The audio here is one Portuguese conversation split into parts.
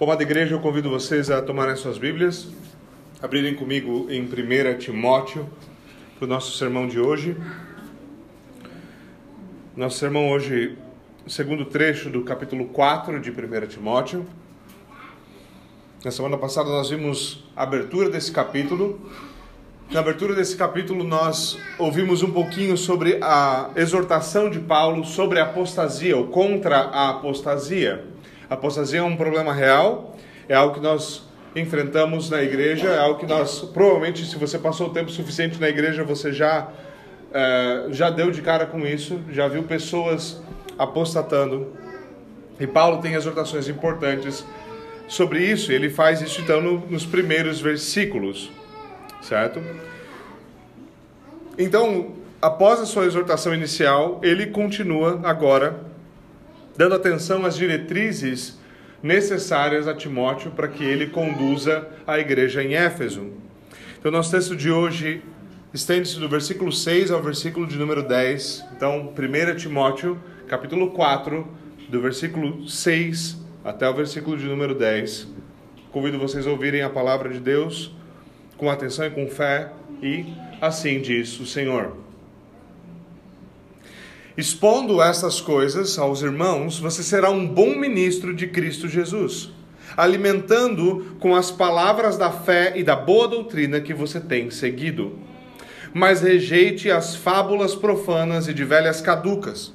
Amada igreja, eu convido vocês a tomarem suas Bíblias, abrirem comigo em 1 Timóteo, para o nosso sermão de hoje. Nosso sermão hoje, segundo trecho do capítulo 4 de 1 Timóteo. Na semana passada nós vimos a abertura desse capítulo. Na abertura desse capítulo nós ouvimos um pouquinho sobre a exortação de Paulo sobre a apostasia, ou contra a apostasia. Apostasia é um problema real, é algo que nós enfrentamos na igreja, é algo que nós, provavelmente, se você passou o tempo suficiente na igreja, você já, é, já deu de cara com isso, já viu pessoas apostatando. E Paulo tem exortações importantes sobre isso, ele faz isso então no, nos primeiros versículos, certo? Então, após a sua exortação inicial, ele continua agora dando atenção às diretrizes necessárias a Timóteo para que ele conduza a igreja em Éfeso. Então, nosso texto de hoje estende-se do versículo 6 ao versículo de número 10. Então, 1 Timóteo, capítulo 4, do versículo 6 até o versículo de número 10. Convido vocês a ouvirem a palavra de Deus com atenção e com fé, e assim diz o Senhor. Expondo essas coisas aos irmãos, você será um bom ministro de Cristo Jesus, alimentando com as palavras da fé e da boa doutrina que você tem seguido. Mas rejeite as fábulas profanas e de velhas caducas.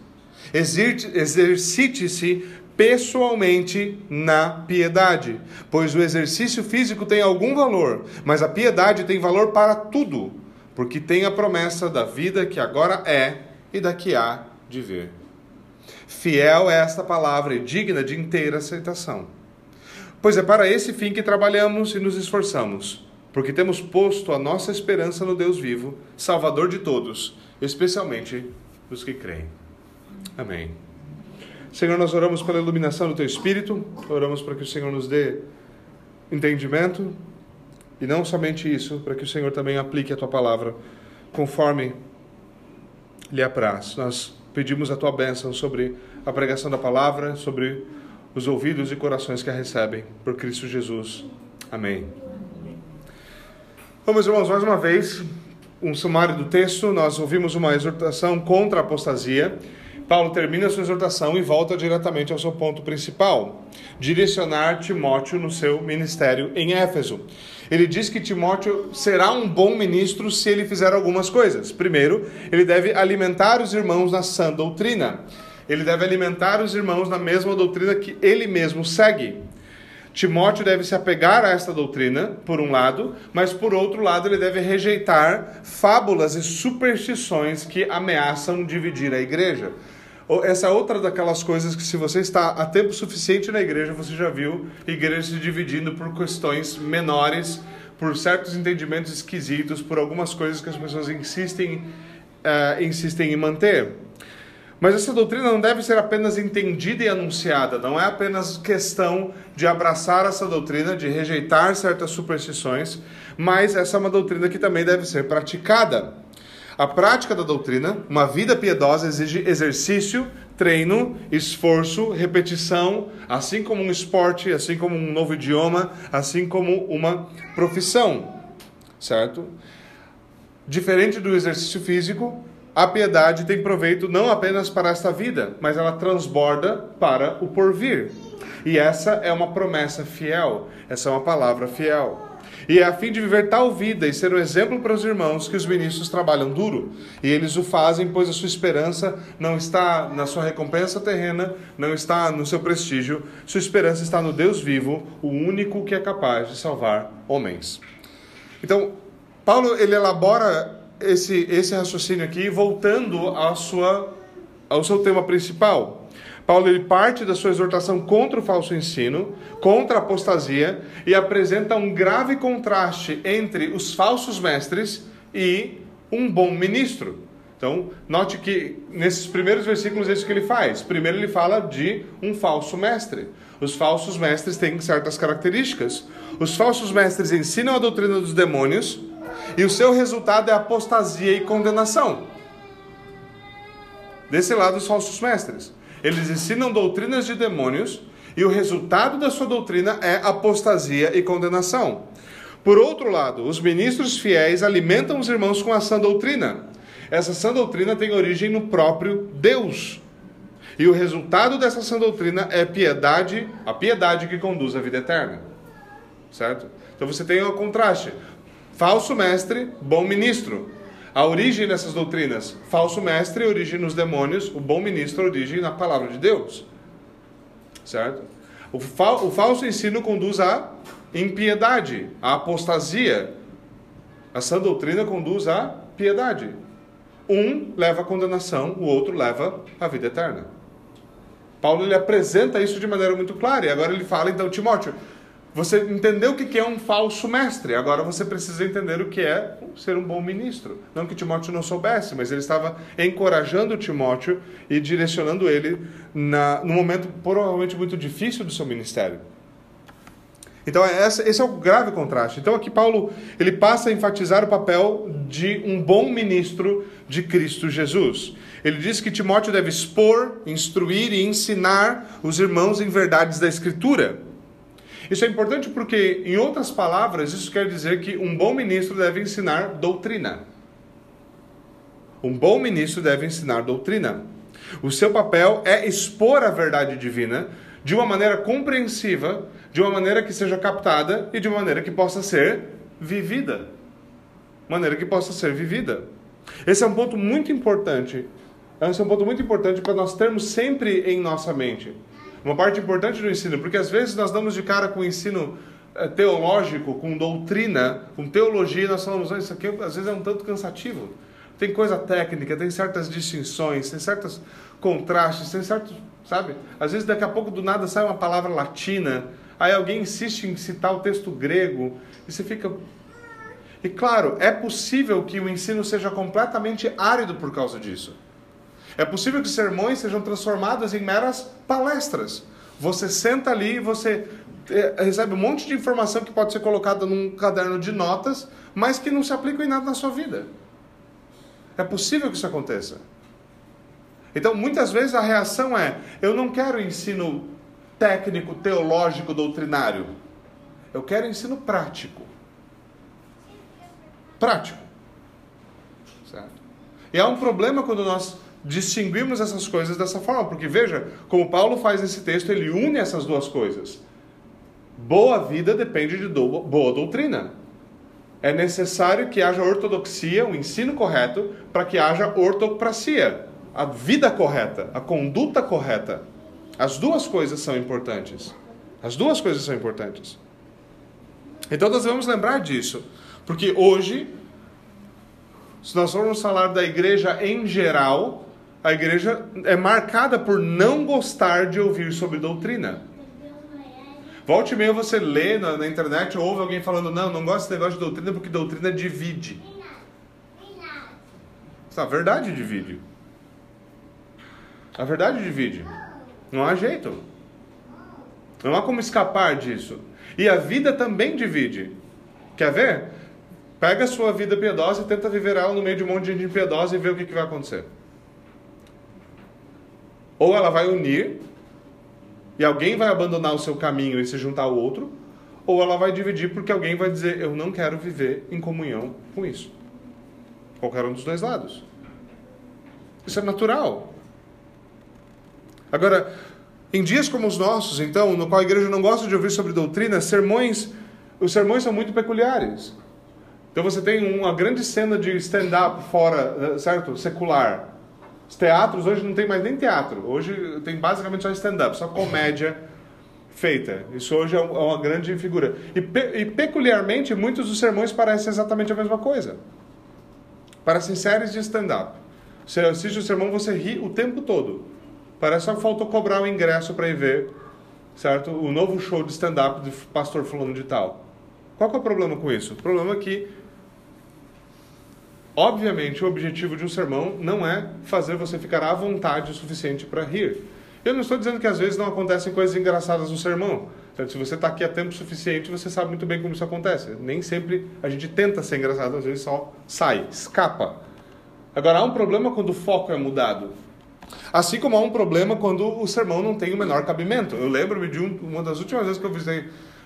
Exercite-se pessoalmente na piedade, pois o exercício físico tem algum valor, mas a piedade tem valor para tudo, porque tem a promessa da vida que agora é e da que há de ver. Fiel é esta palavra e digna de inteira aceitação. Pois é para esse fim que trabalhamos e nos esforçamos, porque temos posto a nossa esperança no Deus vivo, Salvador de todos, especialmente dos que creem. Amém. Senhor, nós oramos pela iluminação do Teu Espírito, oramos para que o Senhor nos dê entendimento e não somente isso, para que o Senhor também aplique a Tua palavra conforme lhe apraz. Nós pedimos a tua bênção sobre a pregação da palavra, sobre os ouvidos e corações que a recebem, por Cristo Jesus. Amém. Vamos, irmãos, mais uma vez, um sumário do texto. Nós ouvimos uma exortação contra a apostasia. Paulo termina sua exortação e volta diretamente ao seu ponto principal: direcionar Timóteo no seu ministério em Éfeso. Ele diz que Timóteo será um bom ministro se ele fizer algumas coisas. Primeiro, ele deve alimentar os irmãos na sã doutrina. Ele deve alimentar os irmãos na mesma doutrina que ele mesmo segue. Timóteo deve se apegar a esta doutrina, por um lado, mas por outro lado, ele deve rejeitar fábulas e superstições que ameaçam dividir a igreja. Essa outra daquelas coisas que, se você está há tempo suficiente na igreja, você já viu igreja se dividindo por questões menores, por certos entendimentos esquisitos, por algumas coisas que as pessoas insistem, uh, insistem em manter. Mas essa doutrina não deve ser apenas entendida e anunciada, não é apenas questão de abraçar essa doutrina, de rejeitar certas superstições, mas essa é uma doutrina que também deve ser praticada. A prática da doutrina, uma vida piedosa, exige exercício, treino, esforço, repetição, assim como um esporte, assim como um novo idioma, assim como uma profissão, certo? Diferente do exercício físico, a piedade tem proveito não apenas para esta vida, mas ela transborda para o porvir. E essa é uma promessa fiel, essa é uma palavra fiel. E é a fim de viver tal vida e ser um exemplo para os irmãos que os ministros trabalham duro. E eles o fazem, pois a sua esperança não está na sua recompensa terrena, não está no seu prestígio, sua esperança está no Deus vivo, o único que é capaz de salvar homens. Então, Paulo ele elabora esse, esse raciocínio aqui voltando à sua, ao seu tema principal. Paulo ele parte da sua exortação contra o falso ensino, contra a apostasia e apresenta um grave contraste entre os falsos mestres e um bom ministro. Então, note que nesses primeiros versículos é isso que ele faz. Primeiro ele fala de um falso mestre. Os falsos mestres têm certas características. Os falsos mestres ensinam a doutrina dos demônios e o seu resultado é apostasia e condenação. Desse lado, os falsos mestres. Eles ensinam doutrinas de demônios E o resultado da sua doutrina é apostasia e condenação. Por outro lado, os ministros fiéis alimentam os irmãos com a sã doutrina. Essa sã doutrina tem origem no próprio Deus. E o resultado dessa sã doutrina é piedade, a piedade que conduz à vida eterna. Certo? Então você tem o contraste. Falso mestre, bom ministro. A origem dessas doutrinas, falso mestre, origem nos demônios, o bom ministro, origem na palavra de Deus. Certo? O, o falso ensino conduz à impiedade, à apostasia. A sã doutrina conduz à piedade. Um leva à condenação, o outro leva à vida eterna. Paulo ele apresenta isso de maneira muito clara. E agora ele fala, então, Timóteo, você entendeu o que é um falso mestre, agora você precisa entender o que é ser um bom ministro. Não que Timóteo não soubesse, mas ele estava encorajando Timóteo e direcionando ele na, no momento provavelmente muito difícil do seu ministério. Então esse é o grave contraste. Então aqui Paulo ele passa a enfatizar o papel de um bom ministro de Cristo Jesus. Ele diz que Timóteo deve expor, instruir e ensinar os irmãos em verdades da Escritura. Isso é importante porque, em outras palavras, isso quer dizer que um bom ministro deve ensinar doutrina. Um bom ministro deve ensinar doutrina. O seu papel é expor a verdade divina de uma maneira compreensiva, de uma maneira que seja captada e de uma maneira que possa ser vivida. Maneira que possa ser vivida. Esse é um ponto muito importante. Esse é um ponto muito importante para nós termos sempre em nossa mente uma parte importante do ensino, porque às vezes nós damos de cara com o ensino eh, teológico, com doutrina, com teologia, nós falamos, oh, isso aqui às vezes é um tanto cansativo. Tem coisa técnica, tem certas distinções, tem certos contrastes, tem certos, sabe? Às vezes daqui a pouco do nada sai uma palavra latina, aí alguém insiste em citar o texto grego, e você fica. E claro, é possível que o ensino seja completamente árido por causa disso. É possível que sermões sejam transformados em meras palestras. Você senta ali e você é, recebe um monte de informação que pode ser colocada num caderno de notas, mas que não se aplicam em nada na sua vida. É possível que isso aconteça. Então, muitas vezes a reação é: eu não quero ensino técnico, teológico, doutrinário. Eu quero ensino prático. Prático. Certo? E há um problema quando nós distinguimos essas coisas dessa forma, porque veja, como Paulo faz nesse texto, ele une essas duas coisas. Boa vida depende de do, boa doutrina. É necessário que haja ortodoxia, o um ensino correto, para que haja ortopracia, a vida correta, a conduta correta. As duas coisas são importantes. As duas coisas são importantes. Então nós devemos lembrar disso, porque hoje, se nós formos falar da igreja em geral, a igreja é marcada por não gostar de ouvir sobre doutrina. Volte e meia você lê na, na internet ou ouve alguém falando, não, não gosto desse negócio de doutrina porque doutrina divide. A verdade divide. A verdade divide. Não há jeito. Não há como escapar disso. E a vida também divide. Quer ver? Pega a sua vida piedosa e tenta viver ela no meio de um monte de gente impiedosa e vê o que, que vai acontecer. Ou ela vai unir e alguém vai abandonar o seu caminho e se juntar ao outro, ou ela vai dividir porque alguém vai dizer: Eu não quero viver em comunhão com isso. Qualquer um dos dois lados. Isso é natural. Agora, em dias como os nossos, então, no qual a igreja não gosta de ouvir sobre doutrina, sermões, os sermões são muito peculiares. Então você tem uma grande cena de stand-up fora, certo? Secular. Os teatros hoje não tem mais nem teatro. Hoje tem basicamente só stand-up, só comédia feita. Isso hoje é, é uma grande figura. E, pe e, peculiarmente, muitos dos sermões parecem exatamente a mesma coisa. Parecem séries de stand-up. Você assiste o sermão, você ri o tempo todo. Parece só que faltou cobrar o ingresso para ir ver, certo? O novo show de stand-up do pastor fulano de tal. Qual é o problema com isso? O problema é que Obviamente, o objetivo de um sermão não é fazer você ficar à vontade o suficiente para rir. Eu não estou dizendo que às vezes não acontecem coisas engraçadas no sermão. Então, se você está aqui há tempo suficiente, você sabe muito bem como isso acontece. Nem sempre a gente tenta ser engraçado, às vezes só sai, escapa. Agora, há um problema quando o foco é mudado. Assim como há um problema quando o sermão não tem o menor cabimento. Eu lembro-me de um, uma das últimas vezes que eu visitei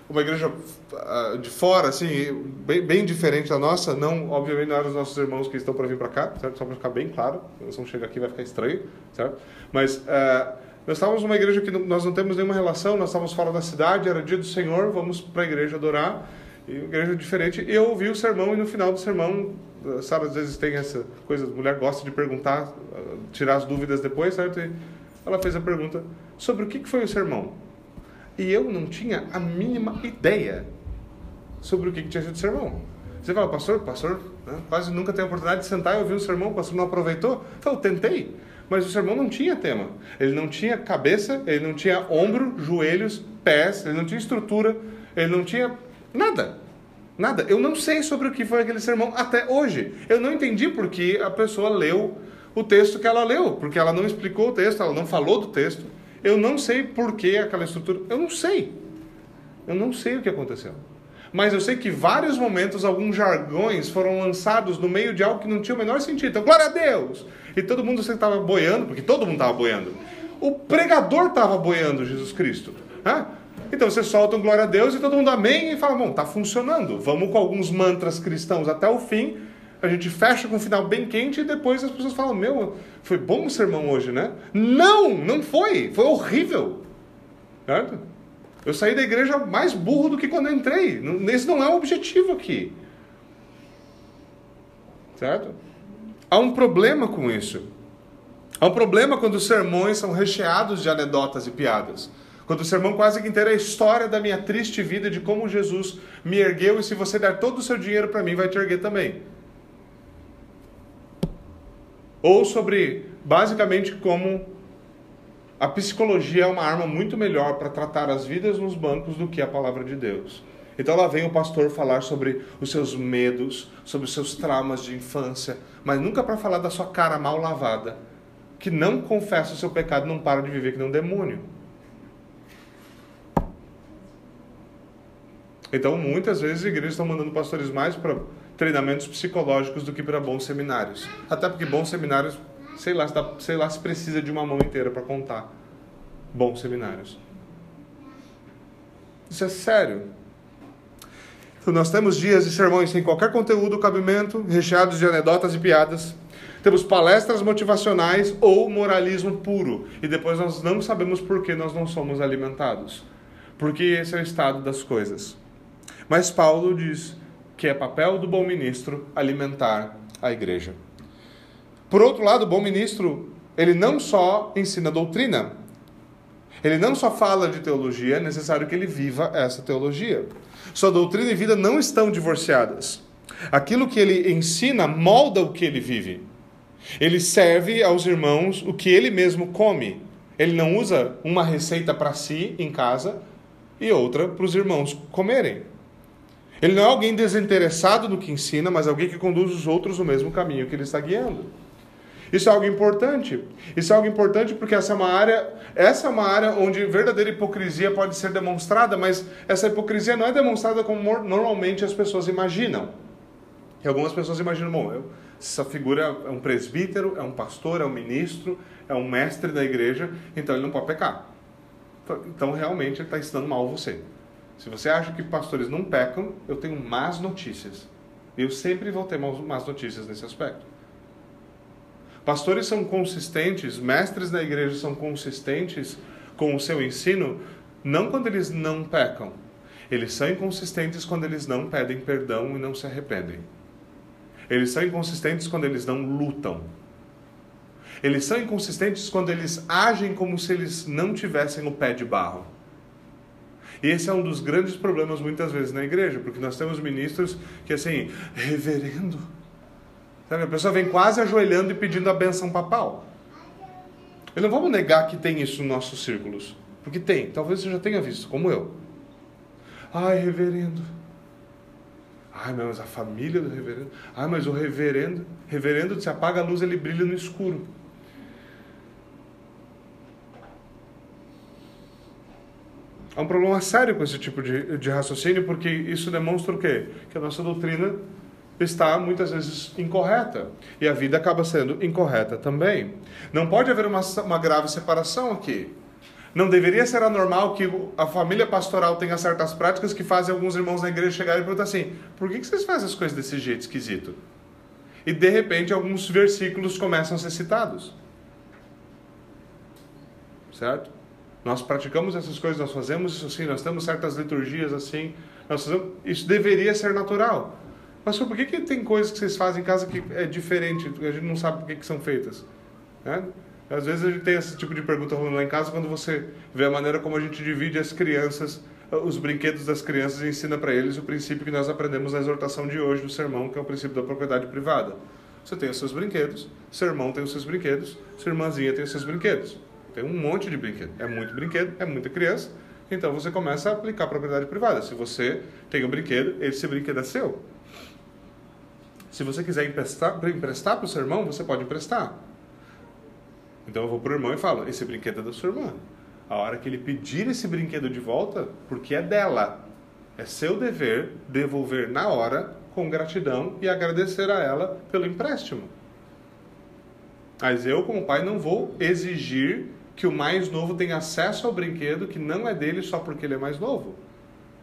uma igreja uh, de fora, assim, bem, bem, diferente da nossa. Não, obviamente, não eram os nossos irmãos que estão para vir para cá, certo? Só para ficar bem claro. Se não chegar aqui vai ficar estranho, certo? Mas uh, nós estávamos numa igreja que nós não temos nenhuma relação, nós estávamos fora da cidade, era dia do Senhor, vamos para a igreja adorar. E igreja diferente. Eu ouvi o sermão e no final do sermão, Sara às vezes tem essa coisa, a mulher gosta de perguntar, tirar as dúvidas depois, certo? E ela fez a pergunta sobre o que foi o sermão. E eu não tinha a mínima ideia sobre o que tinha sido o sermão. Você fala, pastor, pastor, né? quase nunca tem a oportunidade de sentar e ouvir um sermão, o pastor não aproveitou. Eu, tentei, mas o sermão não tinha tema. Ele não tinha cabeça, ele não tinha ombro, joelhos, pés, ele não tinha estrutura, ele não tinha Nada. Nada. Eu não sei sobre o que foi aquele sermão até hoje. Eu não entendi porque a pessoa leu o texto que ela leu, porque ela não explicou o texto, ela não falou do texto. Eu não sei por que aquela estrutura. Eu não sei. Eu não sei o que aconteceu. Mas eu sei que vários momentos, alguns jargões foram lançados no meio de algo que não tinha o menor sentido. Então, glória a Deus! E todo mundo estava boiando, porque todo mundo estava boiando. O pregador estava boiando Jesus Cristo. Né? Então você solta um glória a Deus e todo mundo amém e fala, bom, tá funcionando. Vamos com alguns mantras cristãos até o fim. A gente fecha com um final bem quente e depois as pessoas falam, meu, foi bom o sermão hoje, né? Não, não foi. Foi horrível. Certo? Eu saí da igreja mais burro do que quando entrei. Esse não é o objetivo aqui. Certo? Há um problema com isso. Há um problema quando os sermões são recheados de anedotas e piadas. Quando o sermão quase que inteiro é a história da minha triste vida, de como Jesus me ergueu, e se você der todo o seu dinheiro para mim, vai te erguer também. Ou sobre, basicamente, como a psicologia é uma arma muito melhor para tratar as vidas nos bancos do que a palavra de Deus. Então lá vem o pastor falar sobre os seus medos, sobre os seus traumas de infância, mas nunca para falar da sua cara mal lavada, que não confessa o seu pecado, não para de viver que nem um demônio. Então, muitas vezes, igrejas estão mandando pastores mais para treinamentos psicológicos do que para bons seminários. Até porque bons seminários, sei lá, sei lá se precisa de uma mão inteira para contar bons seminários. Isso é sério. Então, nós temos dias de sermões sem qualquer conteúdo, cabimento, recheados de anedotas e piadas. Temos palestras motivacionais ou moralismo puro. E depois nós não sabemos por que nós não somos alimentados. Porque esse é o estado das coisas. Mas Paulo diz que é papel do bom ministro alimentar a igreja. Por outro lado, o bom ministro, ele não só ensina doutrina, ele não só fala de teologia, é necessário que ele viva essa teologia. Sua doutrina e vida não estão divorciadas. Aquilo que ele ensina molda o que ele vive. Ele serve aos irmãos o que ele mesmo come. Ele não usa uma receita para si em casa e outra para os irmãos comerem. Ele não é alguém desinteressado no que ensina, mas alguém que conduz os outros no mesmo caminho que ele está guiando. Isso é algo importante. Isso é algo importante porque essa é uma área, essa é uma área onde verdadeira hipocrisia pode ser demonstrada, mas essa hipocrisia não é demonstrada como normalmente as pessoas imaginam. E algumas pessoas imaginam, bom, eu, essa figura é um presbítero, é um pastor, é um ministro, é um mestre da igreja, então ele não pode pecar. Então realmente ele está ensinando mal você. Se você acha que pastores não pecam, eu tenho más notícias. Eu sempre vou ter más notícias nesse aspecto. Pastores são consistentes, mestres da igreja são consistentes com o seu ensino, não quando eles não pecam. Eles são inconsistentes quando eles não pedem perdão e não se arrependem. Eles são inconsistentes quando eles não lutam. Eles são inconsistentes quando eles agem como se eles não tivessem o pé de barro. Esse é um dos grandes problemas muitas vezes na igreja, porque nós temos ministros que assim, reverendo. Sabe, a pessoa vem quase ajoelhando e pedindo a benção papal. E não vamos negar que tem isso nos nossos círculos. Porque tem, talvez você já tenha visto, como eu. Ai, reverendo. Ai, mas a família do reverendo. Ai, mas o reverendo. Reverendo, se apaga a luz, ele brilha no escuro. Há um problema sério com esse tipo de, de raciocínio, porque isso demonstra o quê? Que a nossa doutrina está muitas vezes incorreta. E a vida acaba sendo incorreta também. Não pode haver uma, uma grave separação aqui. Não deveria ser anormal que a família pastoral tenha certas práticas que fazem alguns irmãos na igreja chegarem e perguntar assim: por que vocês fazem as coisas desse jeito esquisito? E de repente alguns versículos começam a ser citados. Certo? Nós praticamos essas coisas, nós fazemos isso assim, nós temos certas liturgias assim. Fazemos, isso deveria ser natural. Mas por que, que tem coisas que vocês fazem em casa que é diferente, a gente não sabe por que, que são feitas? Né? Às vezes a gente tem esse tipo de pergunta rolando lá em casa quando você vê a maneira como a gente divide as crianças, os brinquedos das crianças e ensina para eles o princípio que nós aprendemos na exortação de hoje do sermão, que é o princípio da propriedade privada. Você tem os seus brinquedos, seu irmão tem os seus brinquedos, sua irmãzinha tem os seus brinquedos. Tem um monte de brinquedo. É muito brinquedo, é muita criança. Então você começa a aplicar a propriedade privada. Se você tem um brinquedo, esse brinquedo é seu. Se você quiser emprestar para o seu irmão, você pode emprestar. Então eu vou para o irmão e falo: esse brinquedo é da sua irmã. A hora que ele pedir esse brinquedo de volta, porque é dela, é seu dever devolver na hora, com gratidão e agradecer a ela pelo empréstimo. Mas eu, como pai, não vou exigir que o mais novo tenha acesso ao brinquedo que não é dele só porque ele é mais novo.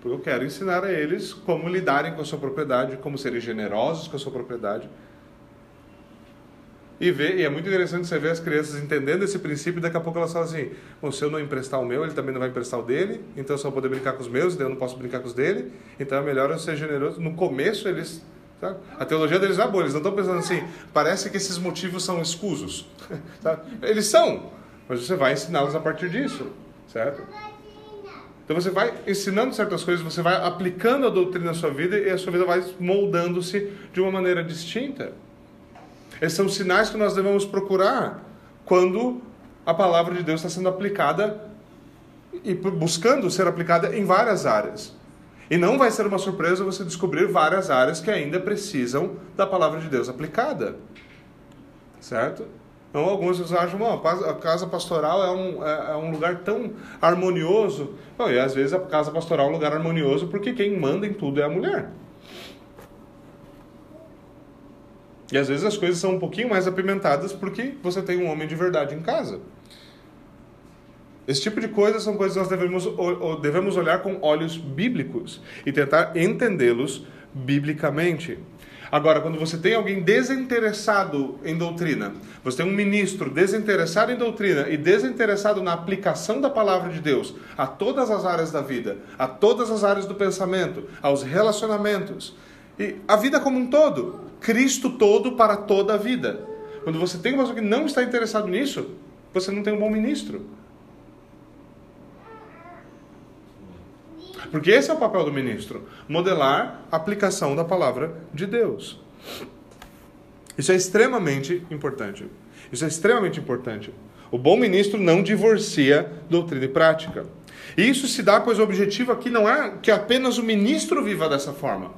Porque eu quero ensinar a eles como lidarem com a sua propriedade, como serem generosos com a sua propriedade. E, ver, e é muito interessante você ver as crianças entendendo esse princípio e daqui a pouco elas falam assim: Bom, se eu não emprestar o meu, ele também não vai emprestar o dele, então eu só vou poder brincar com os meus, daí eu não posso brincar com os dele, então é melhor eu ser generoso. No começo eles. A teologia deles é boa, eles não estão pensando assim, parece que esses motivos são escusos. Eles são, mas você vai ensiná-los a partir disso, certo? Então você vai ensinando certas coisas, você vai aplicando a doutrina na sua vida e a sua vida vai moldando-se de uma maneira distinta. Esses são sinais que nós devemos procurar quando a palavra de Deus está sendo aplicada e buscando ser aplicada em várias áreas. E não vai ser uma surpresa você descobrir várias áreas que ainda precisam da palavra de Deus aplicada. Certo? Então, alguns acham, que a casa pastoral é um, é, é um lugar tão harmonioso. E às vezes a casa pastoral é um lugar harmonioso porque quem manda em tudo é a mulher. E às vezes as coisas são um pouquinho mais apimentadas porque você tem um homem de verdade em casa. Esse tipo de coisas são coisas que nós devemos, devemos olhar com olhos bíblicos e tentar entendê-los biblicamente. Agora, quando você tem alguém desinteressado em doutrina, você tem um ministro desinteressado em doutrina e desinteressado na aplicação da palavra de Deus a todas as áreas da vida, a todas as áreas do pensamento, aos relacionamentos e a vida como um todo, Cristo todo para toda a vida. Quando você tem uma pessoa que não está interessado nisso, você não tem um bom ministro. Porque esse é o papel do ministro: modelar a aplicação da palavra de Deus. Isso é extremamente importante. Isso é extremamente importante. O bom ministro não divorcia doutrina e prática. E isso se dá, pois o objetivo aqui não é que apenas o ministro viva dessa forma.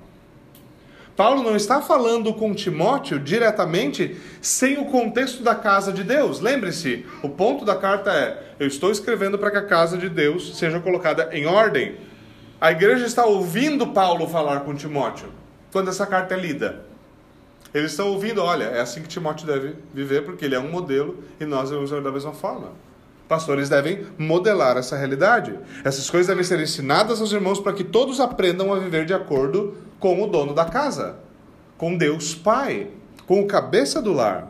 Paulo não está falando com Timóteo diretamente sem o contexto da casa de Deus. Lembre-se, o ponto da carta é: eu estou escrevendo para que a casa de Deus seja colocada em ordem. A igreja está ouvindo Paulo falar com Timóteo quando essa carta é lida. Eles estão ouvindo, olha, é assim que Timóteo deve viver, porque ele é um modelo e nós devemos viver da mesma forma. Pastores devem modelar essa realidade. Essas coisas devem ser ensinadas aos irmãos para que todos aprendam a viver de acordo com o dono da casa, com Deus Pai, com o cabeça do lar.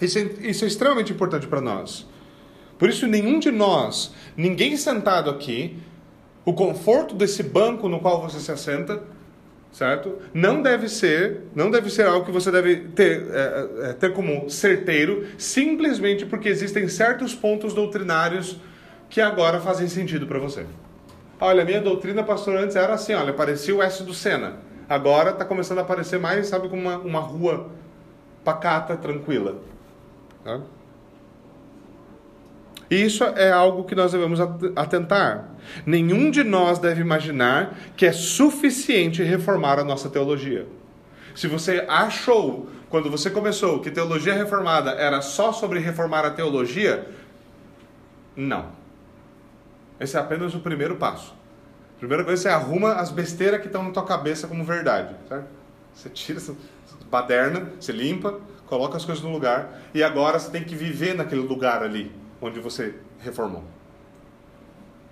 Isso é, isso é extremamente importante para nós. Por isso, nenhum de nós, ninguém sentado aqui, o conforto desse banco no qual você se assenta, certo? Não deve ser, não deve ser algo que você deve ter, é, é, ter como certeiro, simplesmente porque existem certos pontos doutrinários que agora fazem sentido para você. Olha, minha doutrina, pastor, antes era assim, olha, parecia o S do Sena. Agora está começando a aparecer mais, sabe, como uma, uma rua pacata, tranquila. Tá? Isso é algo que nós devemos atentar. Nenhum de nós deve imaginar que é suficiente reformar a nossa teologia. Se você achou, quando você começou, que teologia reformada era só sobre reformar a teologia, não. Esse é apenas o primeiro passo. Primeira coisa, você arruma as besteiras que estão na tua cabeça como verdade, certo? Você tira essa baderna, você limpa, coloca as coisas no lugar e agora você tem que viver naquele lugar ali onde você reformou.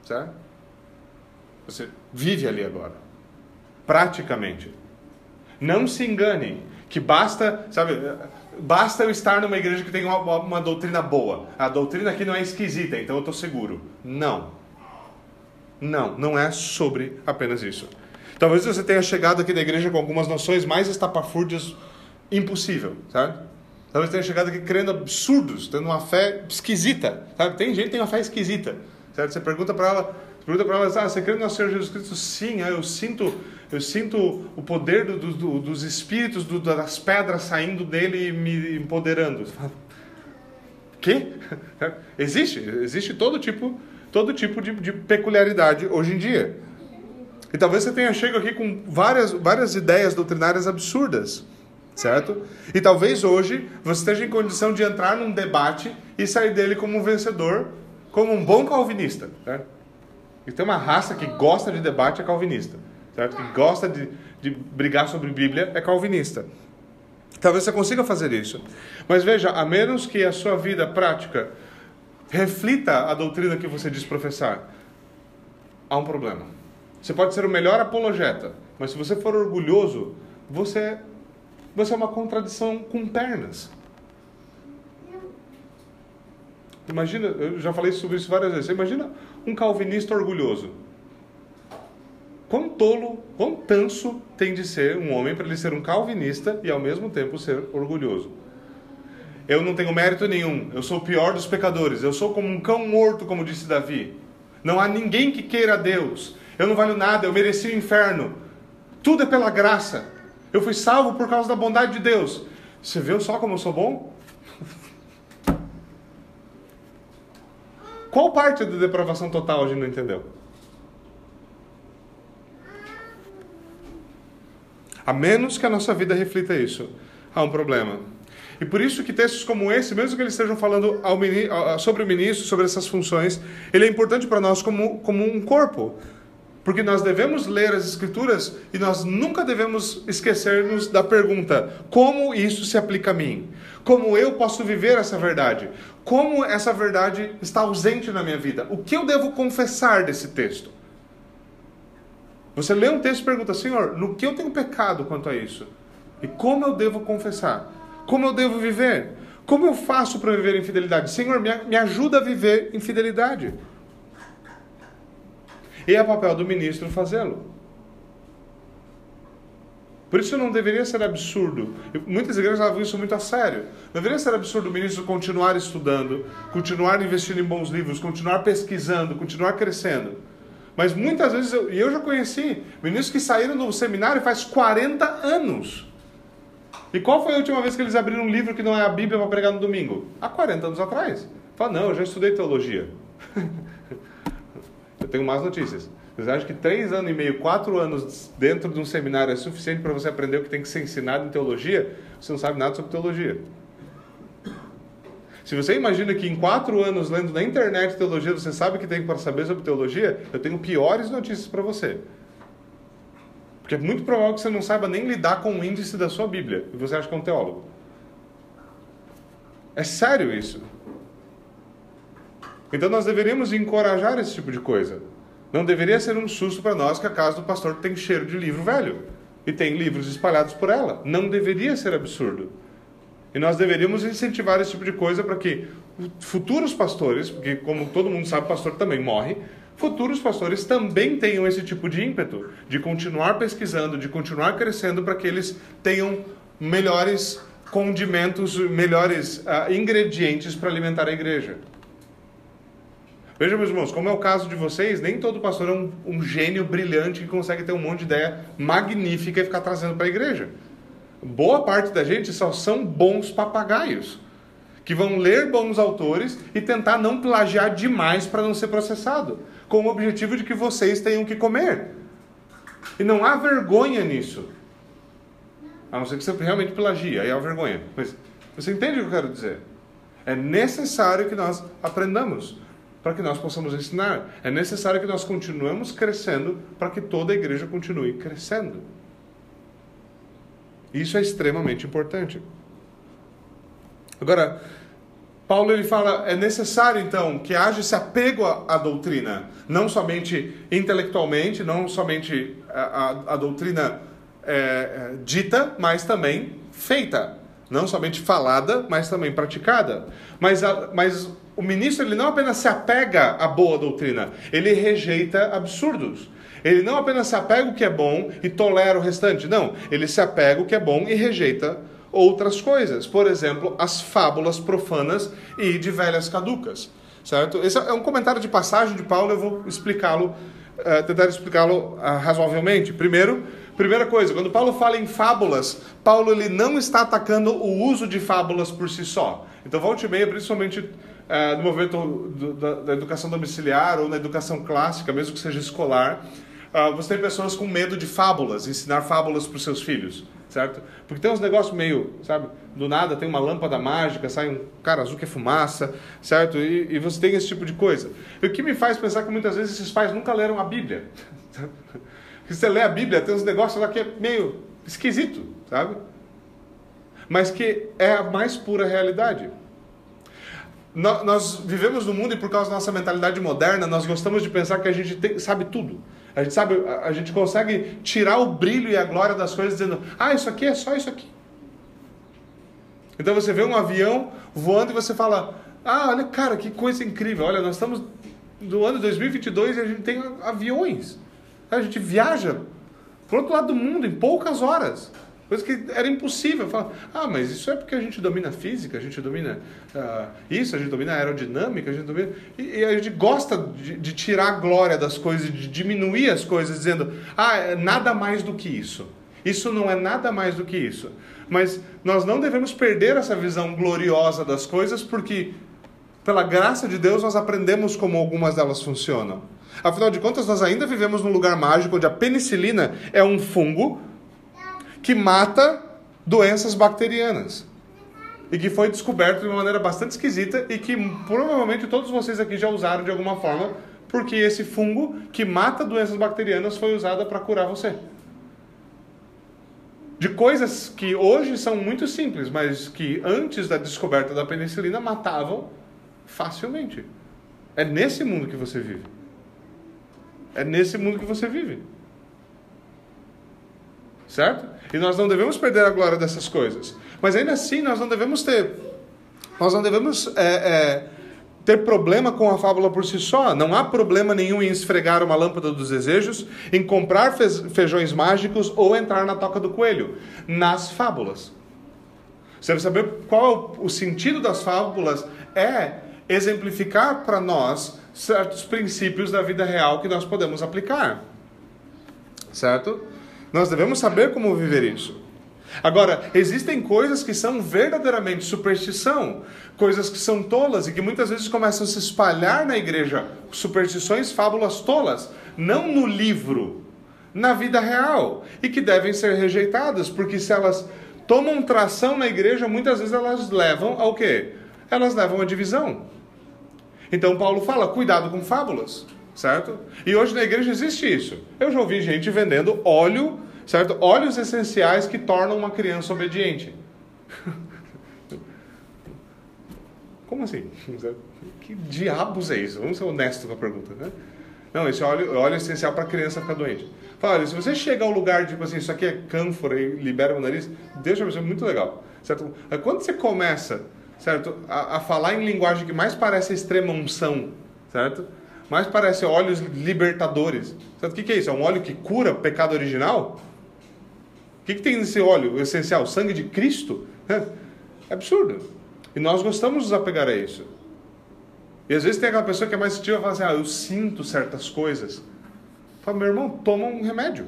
Certo? Você vive ali agora. Praticamente. Não se engane que basta, sabe, basta eu estar numa igreja que tem uma, uma doutrina boa. A doutrina aqui não é esquisita, então eu estou seguro. Não. Não, não é sobre apenas isso. Talvez você tenha chegado aqui na igreja com algumas noções mais estapafúrdias impossível, sabe? Talvez tenha chegado aqui crendo absurdos, tendo uma fé esquisita, sabe? Tem gente que tem uma fé esquisita, certo? Você pergunta para ela, pergunta para ela, ah, você crê no nosso Senhor Jesus Cristo? Sim, eu sinto, eu sinto o poder do, do, dos espíritos, do, das pedras saindo dele e me empoderando. Que? Existe, existe todo tipo, todo tipo de, de peculiaridade hoje em dia. E talvez você tenha chegado aqui com várias, várias ideias doutrinárias absurdas certo? E talvez hoje você esteja em condição de entrar num debate e sair dele como um vencedor, como um bom calvinista, certo? E tem uma raça que gosta de debate é calvinista, certo? Que gosta de, de brigar sobre Bíblia é calvinista. Talvez você consiga fazer isso. Mas veja, a menos que a sua vida prática reflita a doutrina que você diz professar, há um problema. Você pode ser o melhor apologeta, mas se você for orgulhoso, você você é uma contradição com pernas. Imagina, eu já falei sobre isso várias vezes. Você imagina um calvinista orgulhoso. Quão tolo, quão tanso tem de ser um homem para ele ser um calvinista e ao mesmo tempo ser orgulhoso? Eu não tenho mérito nenhum, eu sou o pior dos pecadores, eu sou como um cão morto, como disse Davi. Não há ninguém que queira Deus, eu não valho nada, eu mereci o inferno. Tudo é pela graça. Eu fui salvo por causa da bondade de Deus. Você viu só como eu sou bom? Qual parte da depravação total a gente não entendeu? A menos que a nossa vida reflita isso, há um problema. E por isso que textos como esse, mesmo que eles estejam falando sobre o ministro, sobre essas funções, ele é importante para nós como, como um corpo. Porque nós devemos ler as Escrituras e nós nunca devemos esquecermos da pergunta: como isso se aplica a mim? Como eu posso viver essa verdade? Como essa verdade está ausente na minha vida? O que eu devo confessar desse texto? Você lê um texto e pergunta: Senhor, no que eu tenho pecado quanto a isso? E como eu devo confessar? Como eu devo viver? Como eu faço para viver em fidelidade? Senhor, me ajuda a viver em fidelidade. E é papel do ministro fazê-lo. Por isso não deveria ser absurdo. Muitas igrejas levam isso muito a sério. Não deveria ser absurdo o ministro continuar estudando, continuar investindo em bons livros, continuar pesquisando, continuar crescendo. Mas muitas vezes, e eu, eu já conheci ministros que saíram do seminário faz 40 anos. E qual foi a última vez que eles abriram um livro que não é a Bíblia para pregar no domingo? Há 40 anos atrás. Fala, não, eu já estudei teologia. Tenho más notícias. Você acha que três anos e meio, quatro anos dentro de um seminário é suficiente para você aprender o que tem que ser ensinado em teologia? Você não sabe nada sobre teologia. Se você imagina que em quatro anos lendo na internet teologia você sabe o que tem para saber sobre teologia, eu tenho piores notícias para você. Porque é muito provável que você não saiba nem lidar com o índice da sua Bíblia e você acha que é um teólogo. É sério isso. Então nós deveríamos encorajar esse tipo de coisa. Não deveria ser um susto para nós que a casa do pastor tem cheiro de livro velho e tem livros espalhados por ela. Não deveria ser absurdo. E nós deveríamos incentivar esse tipo de coisa para que futuros pastores, porque como todo mundo sabe, pastor também morre, futuros pastores também tenham esse tipo de ímpeto de continuar pesquisando, de continuar crescendo para que eles tenham melhores condimentos, melhores uh, ingredientes para alimentar a igreja. Veja, meus irmãos, como é o caso de vocês, nem todo pastor é um, um gênio brilhante que consegue ter um monte de ideia magnífica e ficar trazendo para a igreja. Boa parte da gente só são bons papagaios, que vão ler bons autores e tentar não plagiar demais para não ser processado, com o objetivo de que vocês tenham que comer. E não há vergonha nisso. A não ser que você realmente plagie, aí há vergonha. Mas você entende o que eu quero dizer? É necessário que nós aprendamos. Para que nós possamos ensinar. É necessário que nós continuemos crescendo para que toda a igreja continue crescendo. Isso é extremamente importante. Agora, Paulo ele fala, é necessário então que haja esse apego à, à doutrina, não somente intelectualmente, não somente a, a, a doutrina é, é, dita, mas também feita, não somente falada, mas também praticada. Mas, mas o ministro ele não apenas se apega à boa doutrina, ele rejeita absurdos. Ele não apenas se apega o que é bom e tolera o restante, não, ele se apega o que é bom e rejeita outras coisas. Por exemplo, as fábulas profanas e de velhas caducas. Certo? Esse é um comentário de passagem de Paulo, eu vou explicá-lo, uh, tentar explicá-lo uh, razoavelmente. Primeiro, primeira coisa, quando Paulo fala em fábulas, Paulo ele não está atacando o uso de fábulas por si só. Então, volte e meia, principalmente uh, no movimento do, da, da, educação domiciliar ou na educação clássica, mesmo que seja escolar, você tem pessoas com medo de fábulas, ensinar fábulas para os seus filhos certo? Porque tem uns negócios meio, sabe? Do nada tem uma lâmpada mágica, sai um cara azul que é fumaça, certo? E, e você tem esse tipo de coisa. E o que me faz pensar que muitas vezes esses pais nunca leram a Bíblia. Se você lê a Bíblia, tem uns negócios lá que é meio esquisito, sabe? Mas que é a mais pura realidade. Nós vivemos no mundo e por causa da nossa mentalidade moderna, nós gostamos de pensar que a gente tem, sabe tudo. A gente sabe, a, gente consegue tirar o brilho e a glória das coisas dizendo: "Ah, isso aqui é só isso aqui". Então você vê um avião voando e você fala: "Ah, olha, cara, que coisa incrível. Olha, nós estamos no ano 2022 e a gente tem aviões. A gente viaja para outro lado do mundo em poucas horas. Coisa que era impossível. Falar, ah, mas isso é porque a gente domina física, a gente domina uh, isso, a gente domina aerodinâmica, a gente domina. E, e a gente gosta de, de, tirar a glória das coisas, de diminuir as coisas, dizendo, ah, é nada mais do que isso. Isso não é nada mais do que isso. Mas nós não devemos perder essa visão gloriosa das coisas, porque, pela graça de Deus, nós aprendemos como algumas delas funcionam. Afinal de contas, nós ainda vivemos num lugar mágico onde a penicilina é um fungo que mata doenças bacterianas. E que foi descoberto de uma maneira bastante esquisita e que provavelmente todos vocês aqui já usaram de alguma forma, porque esse fungo que mata doenças bacterianas foi usado para curar você. De coisas que hoje são muito simples, mas que antes da descoberta da penicilina matavam facilmente. É nesse mundo que você vive. É nesse mundo que você vive. Certo? E nós não devemos perder a glória dessas coisas. Mas ainda assim, nós não devemos ter. Nós não devemos é, é, ter problema com a fábula por si só. Não há problema nenhum em esfregar uma lâmpada dos desejos, em comprar feijões mágicos ou entrar na toca do coelho. Nas fábulas. Você deve saber qual o sentido das fábulas é exemplificar para nós certos princípios da vida real que nós podemos aplicar. Certo? Nós devemos saber como viver isso. Agora, existem coisas que são verdadeiramente superstição, coisas que são tolas e que muitas vezes começam a se espalhar na igreja, superstições, fábulas tolas, não no livro, na vida real, e que devem ser rejeitadas, porque se elas tomam tração na igreja, muitas vezes elas levam ao quê? Elas levam à divisão. Então Paulo fala: cuidado com fábulas certo? E hoje na igreja existe isso. Eu já ouvi gente vendendo óleo, certo? Óleos essenciais que tornam uma criança obediente. Como assim? Que diabos é isso? Vamos ser honestos com a pergunta, né? Não, esse óleo, óleo essencial para criança ficar doente. Fala, olha, se você chega ao lugar, tipo assim, isso aqui é cânfora e libera o nariz, deixa eu ver, é muito legal, certo? Quando você começa, certo, a, a falar em linguagem que mais parece extrema unção, certo? Mais parece óleos libertadores. Sabe o que é isso? É um óleo que cura pecado original? O que, que tem nesse óleo essencial? Sangue de Cristo? É absurdo. E nós gostamos de nos apegar a isso. E às vezes tem aquela pessoa que é mais sensitiva e fala assim: ah, eu sinto certas coisas. Fala, meu irmão, toma um remédio.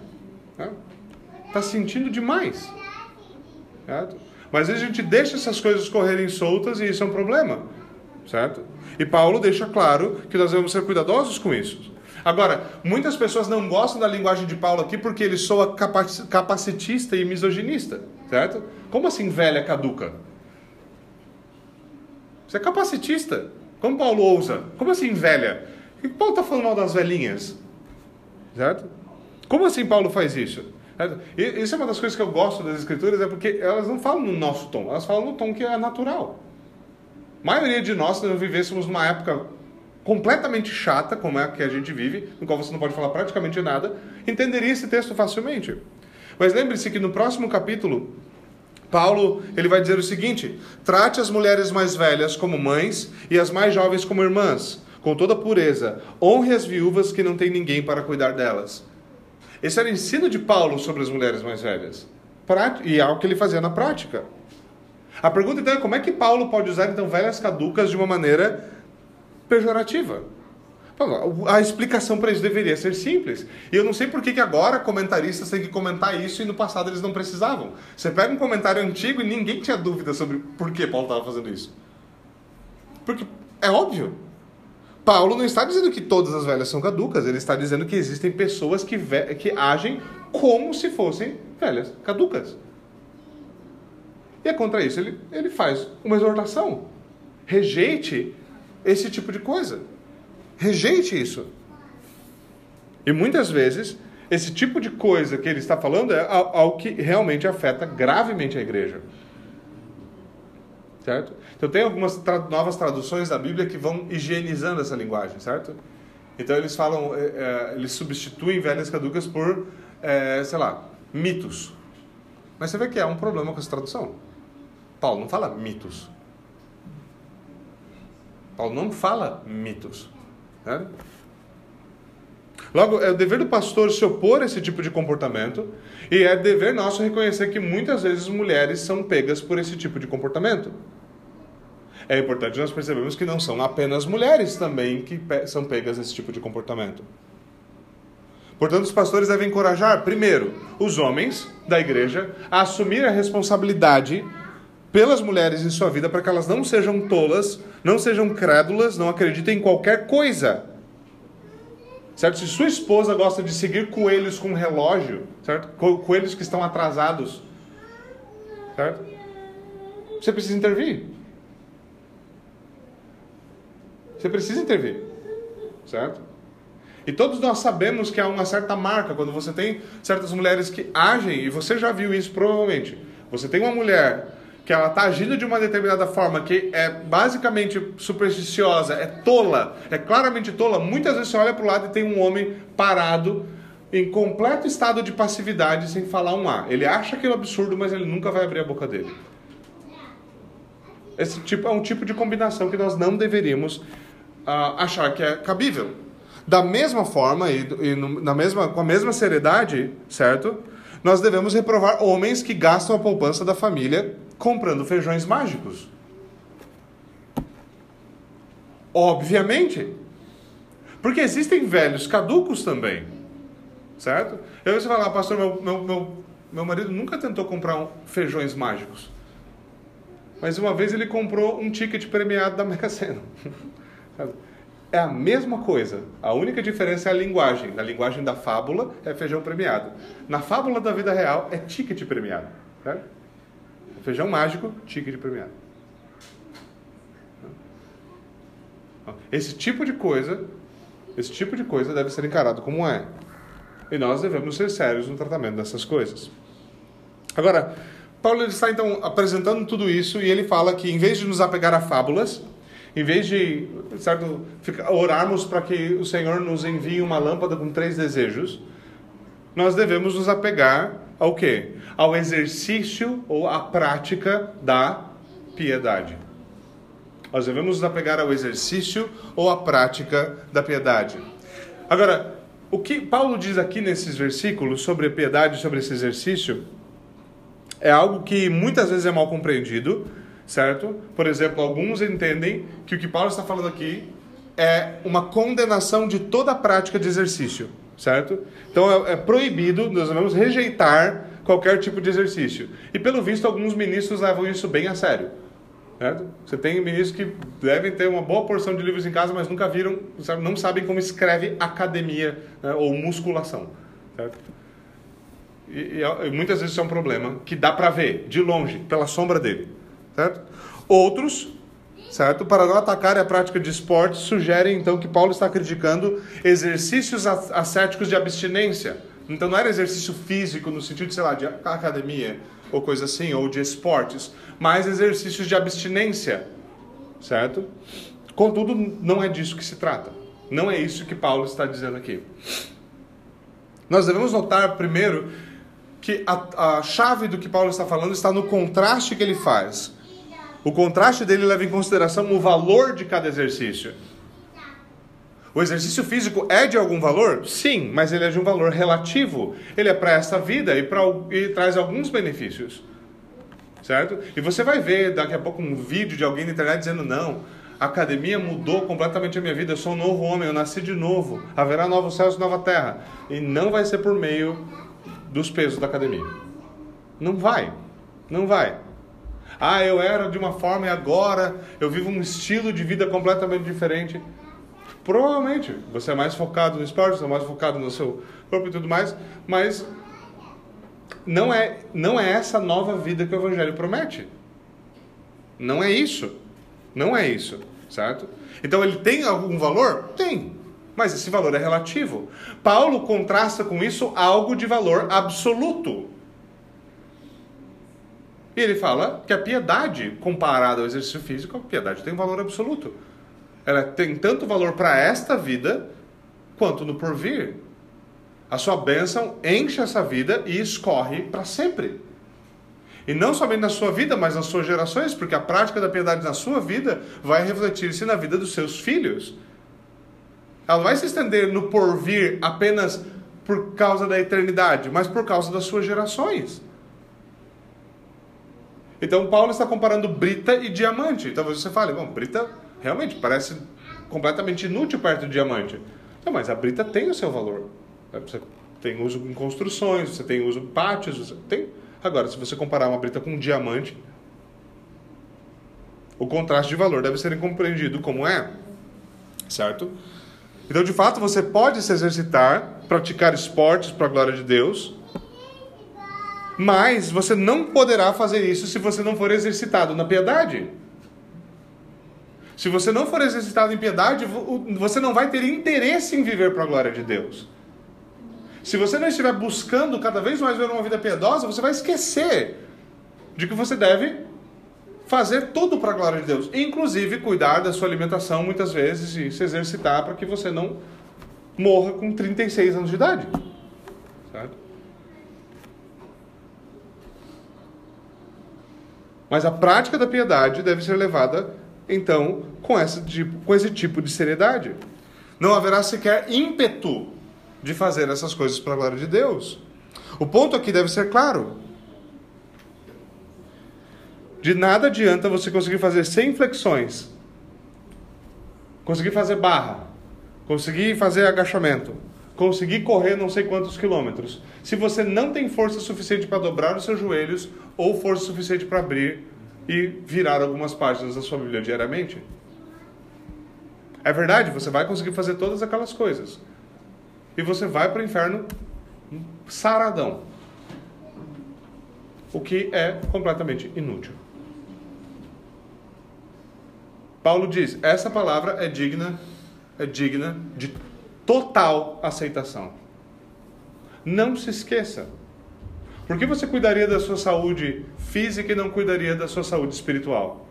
Está sentindo demais. Certo? Mas às vezes a gente deixa essas coisas correrem soltas e isso é um problema. Certo? E Paulo deixa claro que nós devemos ser cuidadosos com isso. Agora, muitas pessoas não gostam da linguagem de Paulo aqui porque ele soa capacitista e misoginista, certo? Como assim velha caduca? Você é capacitista. Como Paulo ousa? Como assim velha? Que Paulo está falando mal das velhinhas? Certo? Como assim Paulo faz isso? Isso é uma das coisas que eu gosto das escrituras, é porque elas não falam no nosso tom, elas falam no tom que é natural. Maioria de nós, se vivêssemos numa época completamente chata, como é a que a gente vive, no qual você não pode falar praticamente nada, entenderia esse texto facilmente. Mas lembre-se que no próximo capítulo, Paulo ele vai dizer o seguinte: trate as mulheres mais velhas como mães e as mais jovens como irmãs, com toda pureza. Honre as viúvas que não têm ninguém para cuidar delas. Esse era o ensino de Paulo sobre as mulheres mais velhas. E é algo que ele fazia na prática. A pergunta então é como é que Paulo pode usar então velhas caducas de uma maneira pejorativa? A explicação para isso deveria ser simples. E eu não sei por que, agora comentaristas têm que comentar isso e no passado eles não precisavam. Você pega um comentário antigo e ninguém tinha dúvida sobre por que Paulo estava fazendo isso. Porque é óbvio. Paulo não está dizendo que todas as velhas são caducas, ele está dizendo que existem pessoas que, que agem como se fossem velhas caducas. E é contra isso ele, ele faz uma exortação. Rejeite esse tipo de coisa. Rejeite isso. E muitas vezes, esse tipo de coisa que ele está falando é algo que realmente afeta gravemente a igreja. Certo? Então tem algumas tra novas traduções da Bíblia que vão higienizando essa linguagem, certo? Então eles falam, é, é, eles substituem velhas caducas por, é, sei lá, mitos. Mas você vê que é um problema com essa tradução. Paulo não fala mitos. Paulo não fala mitos. Né? Logo, é o dever do pastor se opor a esse tipo de comportamento e é dever nosso reconhecer que muitas vezes mulheres são pegas por esse tipo de comportamento é importante nós percebemos que não são apenas mulheres também que são pegas nesse tipo de comportamento. Portanto, os pastores devem encorajar, primeiro, os homens da igreja a assumir a responsabilidade pelas mulheres em sua vida para que elas não sejam tolas, não sejam crédulas, não acreditem em qualquer coisa. Certo? Se sua esposa gosta de seguir coelhos com relógio, certo? Coelhos que estão atrasados, certo? Você precisa intervir. Você precisa intervir, certo? E todos nós sabemos que há uma certa marca quando você tem certas mulheres que agem, e você já viu isso provavelmente. Você tem uma mulher que ela está agindo de uma determinada forma que é basicamente supersticiosa, é tola, é claramente tola. Muitas vezes você olha para o lado e tem um homem parado em completo estado de passividade sem falar um A. Ele acha aquilo absurdo, mas ele nunca vai abrir a boca dele. Esse tipo é um tipo de combinação que nós não deveríamos uh, achar que é cabível. Da mesma forma e, e no, na mesma, com a mesma seriedade, certo? Nós devemos reprovar homens que gastam a poupança da família comprando feijões mágicos. Obviamente. Porque existem velhos caducos também. Certo? Eu você falar, pastor, meu, meu, meu, meu marido nunca tentou comprar um, feijões mágicos. Mas uma vez ele comprou um ticket premiado da Mega Sena. É a mesma coisa. A única diferença é a linguagem. Na linguagem da fábula é feijão premiado. Na fábula da vida real é ticket premiado. Certo? Feijão mágico, ticket premiado. Esse tipo de coisa, esse tipo de coisa deve ser encarado como é. E nós devemos ser sérios no tratamento dessas coisas. Agora, Paulo está então apresentando tudo isso e ele fala que em vez de nos apegar a fábulas, em vez de certo, orarmos para que o Senhor nos envie uma lâmpada com três desejos, nós devemos nos apegar ao quê? Ao exercício ou à prática da piedade. Nós devemos nos apegar ao exercício ou à prática da piedade. Agora, o que Paulo diz aqui nesses versículos sobre a piedade, sobre esse exercício, é algo que muitas vezes é mal compreendido certo? Por exemplo, alguns entendem que o que Paulo está falando aqui é uma condenação de toda a prática de exercício, certo? Então é, é proibido, nós devemos rejeitar qualquer tipo de exercício. E pelo visto, alguns ministros levam isso bem a sério. Certo? Você tem ministros que devem ter uma boa porção de livros em casa, mas nunca viram, não sabem como escreve academia né, ou musculação. Certo? E, e, muitas vezes isso é um problema que dá para ver de longe, pela sombra dele. Certo? Outros certo? Para não atacar a prática de esportes, sugerem então que Paulo está criticando exercícios ascéticos de abstinência. Então não era exercício físico no sentido, sei lá, de academia ou coisa assim, ou de esportes, mas exercícios de abstinência, certo? Contudo, não é disso que se trata. Não é isso que Paulo está dizendo aqui. Nós devemos notar primeiro que a, a chave do que Paulo está falando está no contraste que ele faz. O contraste dele leva em consideração o valor de cada exercício. O exercício físico é de algum valor? Sim, mas ele é de um valor relativo. Ele é para esta vida e, pra, e traz alguns benefícios. Certo? E você vai ver daqui a pouco um vídeo de alguém na internet dizendo: não, a academia mudou completamente a minha vida, eu sou um novo homem, eu nasci de novo, haverá novos céus e nova terra. E não vai ser por meio dos pesos da academia. Não vai. Não vai. Ah, eu era de uma forma e agora eu vivo um estilo de vida completamente diferente. Provavelmente você é mais focado no esporte, você é mais focado no seu corpo e tudo mais, mas não é, não é essa nova vida que o Evangelho promete. Não é isso. Não é isso, certo? Então ele tem algum valor? Tem. Mas esse valor é relativo. Paulo contrasta com isso algo de valor absoluto. E ele fala que a piedade, comparada ao exercício físico, a piedade tem um valor absoluto. Ela tem tanto valor para esta vida quanto no porvir. A sua bênção enche essa vida e escorre para sempre. E não somente na sua vida, mas nas suas gerações, porque a prática da piedade na sua vida vai refletir-se na vida dos seus filhos. Ela não vai se estender no porvir apenas por causa da eternidade, mas por causa das suas gerações. Então Paulo está comparando brita e diamante. Talvez você fale, bom, brita realmente parece completamente inútil perto do diamante. Não, mas a brita tem o seu valor. Você tem uso em construções, você tem uso em pátios, você tem. Agora, se você comparar uma brita com um diamante, o contraste de valor deve ser compreendido como é, certo? Então, de fato, você pode se exercitar, praticar esportes para a glória de Deus, mas você não poderá fazer isso se você não for exercitado na piedade. Se você não for exercitado em piedade, você não vai ter interesse em viver para a glória de Deus. Se você não estiver buscando cada vez mais ver uma vida piedosa, você vai esquecer de que você deve fazer tudo para a glória de Deus, inclusive cuidar da sua alimentação muitas vezes e se exercitar para que você não morra com 36 anos de idade. Certo? Mas a prática da piedade deve ser levada, então, com, essa, com esse tipo de seriedade. Não haverá sequer ímpeto de fazer essas coisas para a glória de Deus. O ponto aqui deve ser claro. De nada adianta você conseguir fazer 100 flexões, conseguir fazer barra, conseguir fazer agachamento, conseguir correr não sei quantos quilômetros, se você não tem força suficiente para dobrar os seus joelhos ou força suficiente para abrir e virar algumas páginas da sua Bíblia diariamente. É verdade, você vai conseguir fazer todas aquelas coisas. E você vai para o inferno saradão. O que é completamente inútil. Paulo diz: essa palavra é digna, é digna de total aceitação. Não se esqueça. Por que você cuidaria da sua saúde física e não cuidaria da sua saúde espiritual?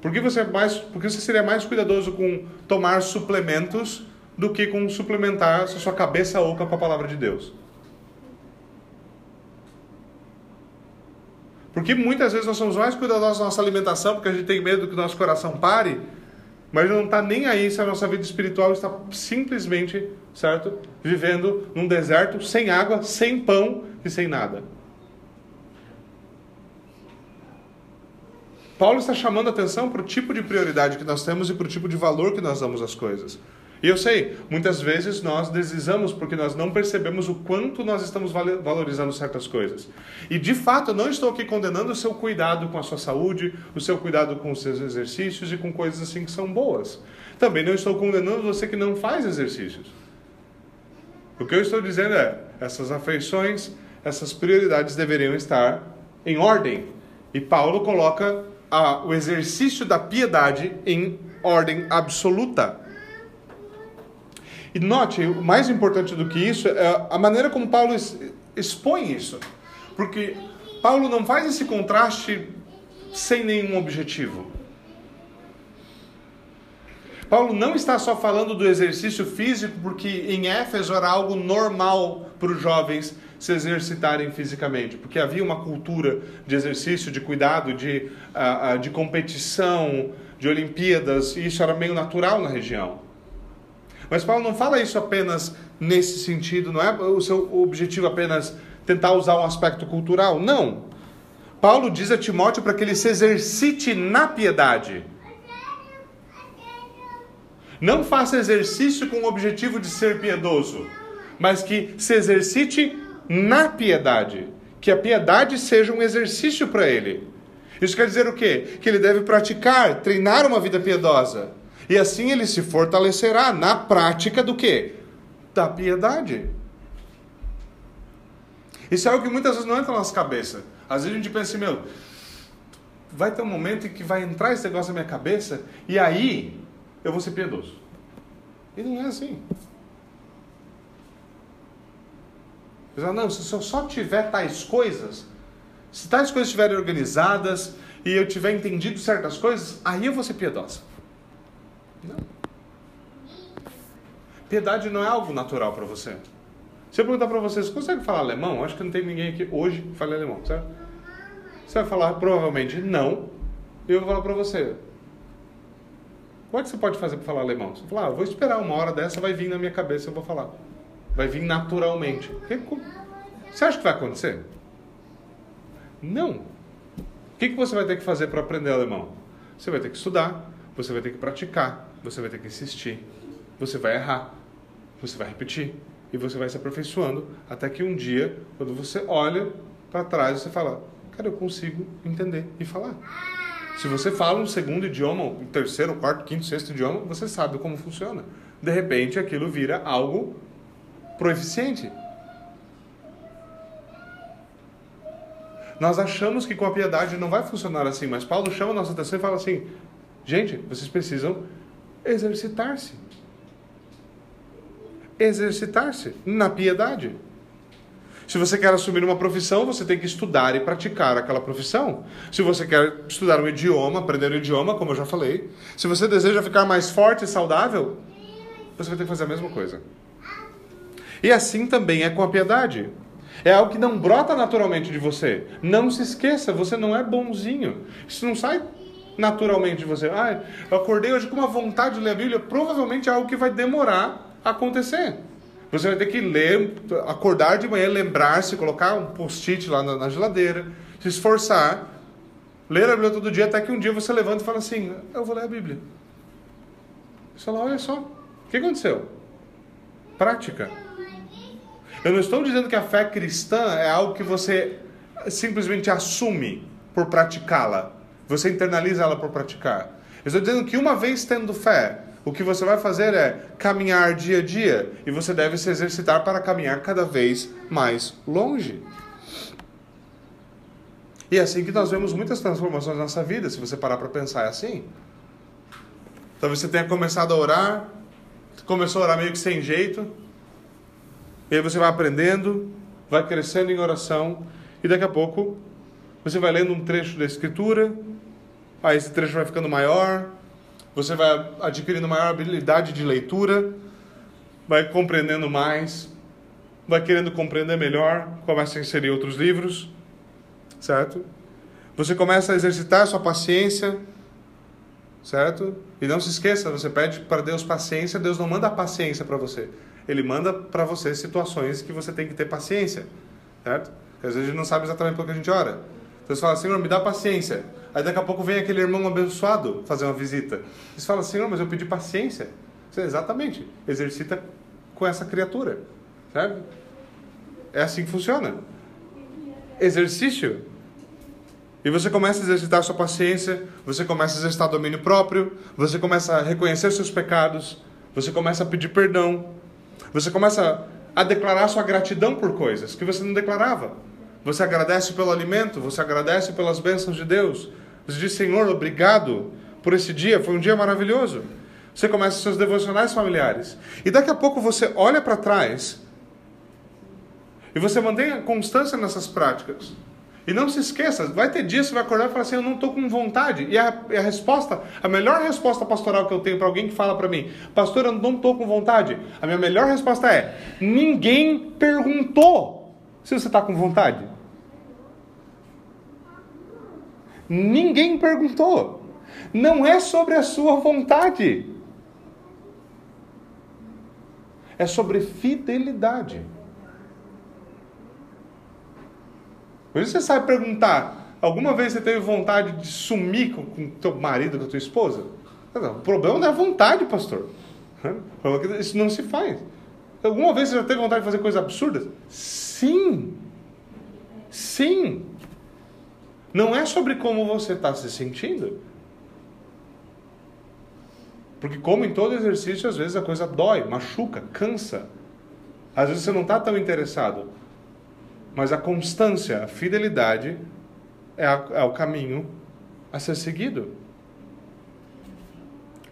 Por que você, é mais, por você seria mais cuidadoso com tomar suplementos do que com suplementar sua cabeça oca com a palavra de Deus? Porque muitas vezes nós somos mais cuidadosos da nossa alimentação porque a gente tem medo que o nosso coração pare, mas não está nem aí se a nossa vida espiritual está simplesmente, certo? Vivendo num deserto, sem água, sem pão e sem nada. Paulo está chamando a atenção para o tipo de prioridade que nós temos e para o tipo de valor que nós damos às coisas. E eu sei, muitas vezes nós deslizamos porque nós não percebemos o quanto nós estamos valorizando certas coisas. E de fato, eu não estou aqui condenando o seu cuidado com a sua saúde, o seu cuidado com os seus exercícios e com coisas assim que são boas. Também não estou condenando você que não faz exercícios. O que eu estou dizendo é, essas afeições, essas prioridades deveriam estar em ordem. E Paulo coloca a, o exercício da piedade em ordem absoluta. E note, o mais importante do que isso é a maneira como Paulo expõe isso. Porque Paulo não faz esse contraste sem nenhum objetivo. Paulo não está só falando do exercício físico, porque em Éfeso era algo normal para os jovens se exercitarem fisicamente, porque havia uma cultura de exercício, de cuidado, de, uh, uh, de competição, de Olimpíadas, e isso era meio natural na região. Mas Paulo não fala isso apenas nesse sentido, não é o seu objetivo apenas tentar usar um aspecto cultural. Não. Paulo diz a Timóteo para que ele se exercite na piedade. Não faça exercício com o objetivo de ser piedoso, mas que se exercite na piedade. Que a piedade seja um exercício para ele. Isso quer dizer o quê? Que ele deve praticar, treinar uma vida piedosa. E assim ele se fortalecerá na prática do quê? Da piedade. Isso é algo que muitas vezes não entra na nossa cabeça. Às vezes a gente pensa assim, meu, vai ter um momento em que vai entrar esse negócio na minha cabeça e aí eu vou ser piedoso. E não é assim. Não, se eu só tiver tais coisas, se tais coisas estiverem organizadas e eu tiver entendido certas coisas, aí eu vou ser piedosa. Não. Piedade não é algo natural para você. Se eu perguntar para você, você consegue falar alemão? Acho que não tem ninguém aqui hoje que fale alemão, certo? Você vai falar provavelmente não. E eu vou falar para você. Como é que você pode fazer para falar alemão? Você vai falar, ah, vou esperar uma hora dessa, vai vir na minha cabeça eu vou falar. Vai vir naturalmente. Você acha que vai acontecer? Não. O que você vai ter que fazer para aprender alemão? Você vai ter que estudar, você vai ter que praticar, você vai ter que insistir, você vai errar, você vai repetir e você vai se aperfeiçoando até que um dia, quando você olha para trás, você fala: Cara, eu consigo entender e falar. Se você fala um segundo idioma, um terceiro, quarto, quinto, sexto idioma, você sabe como funciona. De repente, aquilo vira algo proeficiente. Nós achamos que com a piedade não vai funcionar assim, mas Paulo chama a nossa atenção e fala assim: gente, vocês precisam exercitar-se. Exercitar-se na piedade. Se você quer assumir uma profissão, você tem que estudar e praticar aquela profissão. Se você quer estudar um idioma, aprender um idioma, como eu já falei. Se você deseja ficar mais forte e saudável, você vai ter que fazer a mesma coisa. E assim também é com a piedade. É algo que não brota naturalmente de você. Não se esqueça, você não é bonzinho. Isso não sai naturalmente você. Ah, eu acordei hoje com uma vontade de ler a Bíblia. Provavelmente é algo que vai demorar a acontecer. Você vai ter que ler, acordar de manhã, lembrar-se, colocar um post-it lá na, na, geladeira, se esforçar, ler a Bíblia todo dia, até que um dia você levanta e fala assim: Eu vou ler a Bíblia. Você fala: Olha só, o que aconteceu? Prática. Eu não estou dizendo que a fé cristã é algo que você simplesmente assume por praticá-la. Você internaliza ela por praticar. Eu estou dizendo que uma vez tendo fé, o que você vai fazer é caminhar dia a dia e você deve se exercitar para caminhar cada vez mais longe. E é assim que nós vemos muitas transformações na nossa vida, se você parar para pensar é assim. Talvez você tenha começado a orar, começou a orar meio que sem jeito, e aí você vai aprendendo, vai crescendo em oração, e daqui a pouco você vai lendo um trecho da Escritura, aí esse trecho vai ficando maior, você vai adquirindo maior habilidade de leitura, vai compreendendo mais, vai querendo compreender melhor, começa a inserir outros livros, certo? Você começa a exercitar a sua paciência, certo? E não se esqueça, você pede para Deus paciência, Deus não manda paciência para você. Ele manda para você situações que você tem que ter paciência, certo? Às vezes a gente não sabe exatamente pelo que a gente ora. Então você fala, Senhor, me dá paciência. Aí daqui a pouco vem aquele irmão abençoado fazer uma visita. Você fala, Senhor, mas eu pedi paciência. Você, exatamente, exercita com essa criatura, certo? É assim que funciona. Exercício. E você começa a exercitar sua paciência, você começa a exercitar domínio próprio, você começa a reconhecer seus pecados, você começa a pedir perdão, você começa a declarar sua gratidão por coisas que você não declarava. Você agradece pelo alimento, você agradece pelas bênçãos de Deus, Você diz, Senhor, obrigado por esse dia, foi um dia maravilhoso. Você começa seus devocionais familiares. E daqui a pouco você olha para trás e você mantém a constância nessas práticas. E não se esqueça, vai ter dias que você vai acordar e falar assim: Eu não estou com vontade. E a, a, resposta, a melhor resposta pastoral que eu tenho para alguém que fala para mim: Pastor, eu não estou com vontade. A minha melhor resposta é: Ninguém perguntou se você está com vontade. Ninguém perguntou. Não é sobre a sua vontade. É sobre fidelidade. Por você sabe perguntar: alguma vez você teve vontade de sumir com, com teu marido, com a tua esposa? O problema não é vontade, pastor. É isso não se faz. Alguma vez você já teve vontade de fazer coisas absurdas? Sim. Sim. Não é sobre como você está se sentindo. Porque, como em todo exercício, às vezes a coisa dói, machuca, cansa. Às vezes você não está tão interessado. Mas a constância, a fidelidade é, a, é o caminho a ser seguido.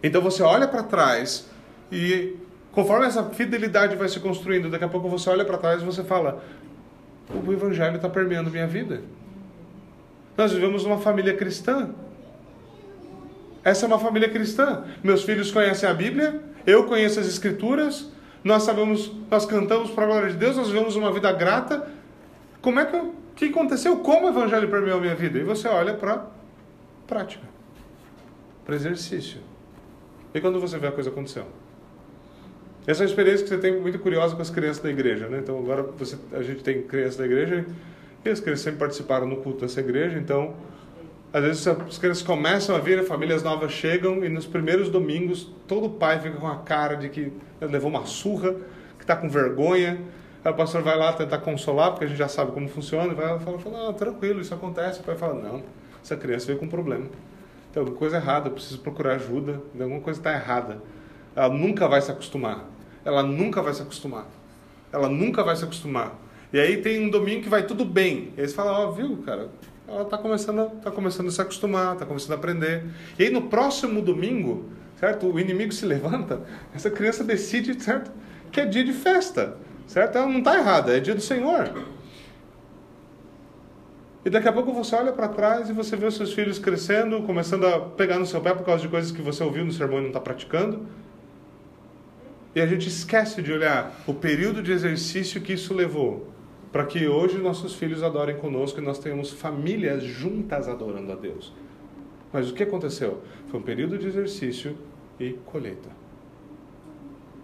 Então você olha para trás e conforme essa fidelidade vai se construindo, daqui a pouco você olha para trás e você fala: o evangelho está permeando minha vida. Nós vivemos numa família cristã. Essa é uma família cristã. Meus filhos conhecem a Bíblia, eu conheço as Escrituras, nós sabemos, nós cantamos para a glória de Deus, nós vivemos uma vida grata, como é que eu, que aconteceu? Como o evangelho permeou minha vida? E você olha para prática, para exercício. E quando você vê a coisa acontecendo? Essa é uma experiência que você tem muito curiosa com as crianças da igreja, né? Então agora você, a gente tem crianças da igreja e as crianças sempre participaram no culto dessa igreja, então às vezes as crianças começam a vir, famílias novas chegam e nos primeiros domingos todo pai fica com a cara de que levou uma surra, que está com vergonha, Aí o pastor vai lá tentar consolar, porque a gente já sabe como funciona, e vai lá e fala, ah, tranquilo, isso acontece. O pai fala, não, essa criança veio com um problema. Tem alguma coisa errada, eu preciso procurar ajuda, alguma coisa está errada. Ela nunca vai se acostumar. Ela nunca vai se acostumar. Ela nunca vai se acostumar. E aí tem um domingo que vai tudo bem. E aí você fala, ó, oh, viu, cara, ela está começando, tá começando a se acostumar, está começando a aprender. E aí no próximo domingo, certo? O inimigo se levanta, essa criança decide, certo? Que é dia de festa. Certo? Ela não está errada, é dia do Senhor. E daqui a pouco você olha para trás e você vê os seus filhos crescendo, começando a pegar no seu pé por causa de coisas que você ouviu no sermão e não está praticando. E a gente esquece de olhar o período de exercício que isso levou para que hoje nossos filhos adorem conosco e nós tenhamos famílias juntas adorando a Deus. Mas o que aconteceu? Foi um período de exercício e colheita.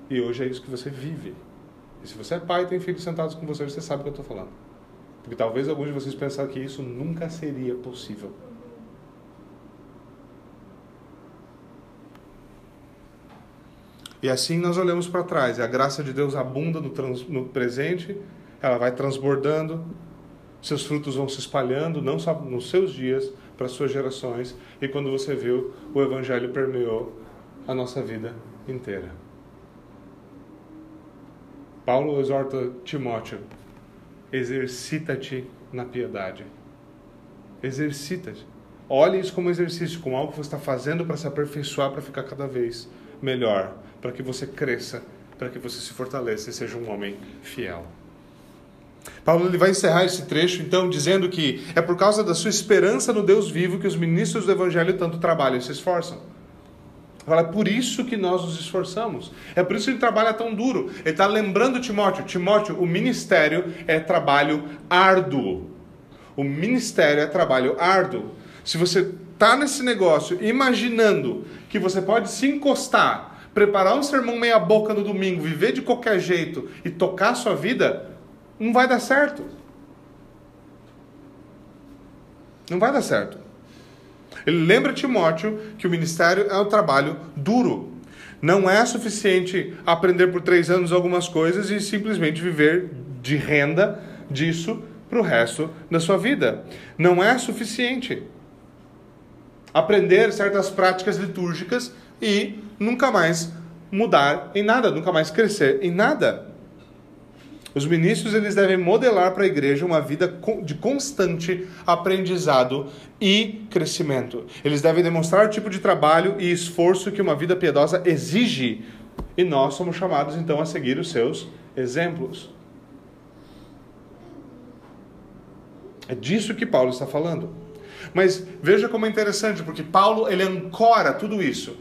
E hoje é isso que você vive. E se você é pai e tem filhos sentados com você, você sabe o que eu estou falando. Porque talvez alguns de vocês pensaram que isso nunca seria possível. E assim nós olhamos para trás, e a graça de Deus abunda no, trans, no, presente, ela vai transbordando, seus frutos vão se espalhando, não só nos seus dias, para as suas gerações, e quando você viu, o Evangelho permeou a nossa vida inteira. Paulo exorta Timóteo: exercita-te na piedade. Exercita-te. Olhe isso como exercício, como algo que você está fazendo para se aperfeiçoar, para ficar cada vez melhor, para que você cresça, para que você se fortaleça e seja um homem fiel. Paulo ele vai encerrar esse trecho então dizendo que é por causa da sua esperança no Deus vivo que os ministros do Evangelho tanto trabalham e se esforçam. Fala, é por isso que nós nos esforçamos. É por isso que ele trabalha tão duro. Ele está lembrando Timóteo: Timóteo, o ministério é trabalho árduo. O ministério é trabalho árduo. Se você está nesse negócio imaginando que você pode se encostar, preparar um sermão meia-boca no domingo, viver de qualquer jeito e tocar a sua vida, não vai dar certo. Não vai dar certo. Ele lembra Timóteo que o ministério é um trabalho duro. Não é suficiente aprender por três anos algumas coisas e simplesmente viver de renda disso para o resto da sua vida. Não é suficiente aprender certas práticas litúrgicas e nunca mais mudar em nada, nunca mais crescer em nada. Os ministros eles devem modelar para a igreja uma vida de constante aprendizado e crescimento. Eles devem demonstrar o tipo de trabalho e esforço que uma vida piedosa exige, e nós somos chamados então a seguir os seus exemplos. É disso que Paulo está falando. Mas veja como é interessante, porque Paulo ele ancora tudo isso.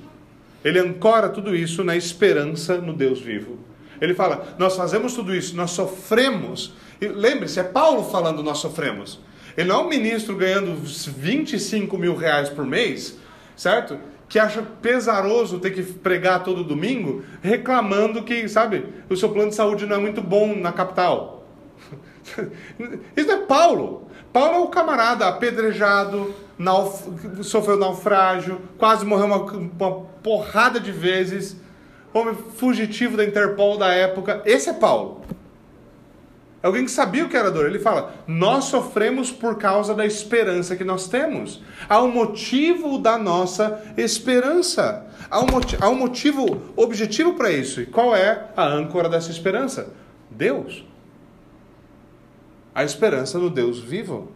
Ele ancora tudo isso na esperança no Deus vivo. Ele fala: Nós fazemos tudo isso, nós sofremos. E lembre-se, é Paulo falando: Nós sofremos. Ele não é um ministro ganhando 25 mil reais por mês, certo? Que acha pesaroso ter que pregar todo domingo, reclamando que, sabe, o seu plano de saúde não é muito bom na capital. Isso é Paulo. Paulo é o camarada apedrejado, nauf... sofreu naufrágio, quase morreu uma, uma porrada de vezes homem fugitivo da Interpol da época. Esse é Paulo. É alguém que sabia o que era dor. Ele fala: Nós sofremos por causa da esperança que nós temos. Há um motivo da nossa esperança. Há um, motivo, há um motivo objetivo para isso. E qual é a âncora dessa esperança? Deus. A esperança no Deus vivo.